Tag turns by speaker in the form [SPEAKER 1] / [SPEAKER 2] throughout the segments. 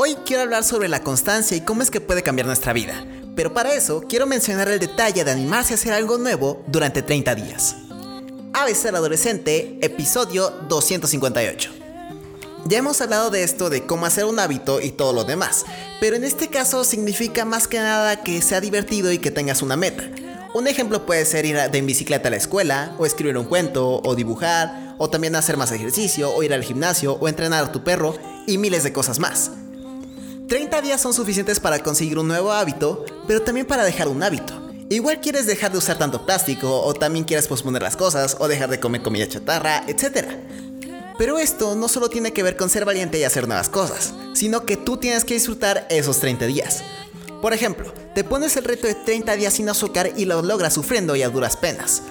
[SPEAKER 1] Hoy quiero hablar sobre la constancia y cómo es que puede cambiar nuestra vida. Pero para eso quiero mencionar el detalle de animarse a hacer algo nuevo durante 30 días. ABC al Adolescente, episodio 258. Ya hemos hablado de esto de cómo hacer un hábito y todo lo demás, pero en este caso significa más que nada que sea divertido y que tengas una meta. Un ejemplo puede ser ir de bicicleta a la escuela, o escribir un cuento, o dibujar, o también hacer más ejercicio, o ir al gimnasio, o entrenar a tu perro, y miles de cosas más. 30 días son suficientes para conseguir un nuevo hábito, pero también para dejar un hábito. Igual quieres dejar de usar tanto plástico, o también quieres posponer las cosas, o dejar de comer comida chatarra, etc. Pero esto no solo tiene que ver con ser valiente y hacer nuevas cosas, sino que tú tienes que disfrutar esos 30 días. Por ejemplo, te pones el reto de 30 días sin azúcar y lo logras sufriendo y a duras penas.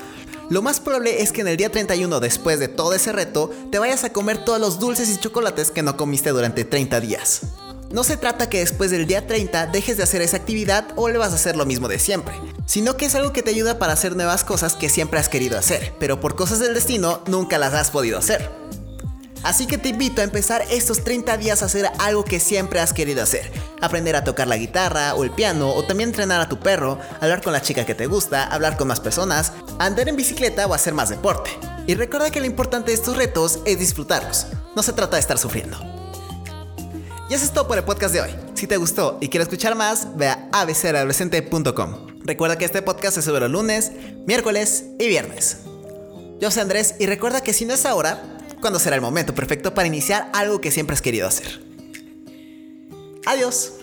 [SPEAKER 1] Lo más probable es que en el día 31 después de todo ese reto te vayas a comer todos los dulces y chocolates que no comiste durante 30 días. No se trata que después del día 30 dejes de hacer esa actividad o le vas a hacer lo mismo de siempre, sino que es algo que te ayuda para hacer nuevas cosas que siempre has querido hacer, pero por cosas del destino nunca las has podido hacer. Así que te invito a empezar estos 30 días a hacer algo que siempre has querido hacer. Aprender a tocar la guitarra o el piano o también entrenar a tu perro, hablar con la chica que te gusta, hablar con más personas, andar en bicicleta o hacer más deporte. Y recuerda que lo importante de estos retos es disfrutarlos. No se trata de estar sufriendo. Y eso es todo por el podcast de hoy. Si te gustó y quieres escuchar más, ve a abcadolescente.com. Recuerda que este podcast se sube los lunes, miércoles y viernes. Yo soy Andrés y recuerda que si no es ahora, ¿cuándo será el momento perfecto para iniciar algo que siempre has querido hacer? Adiós.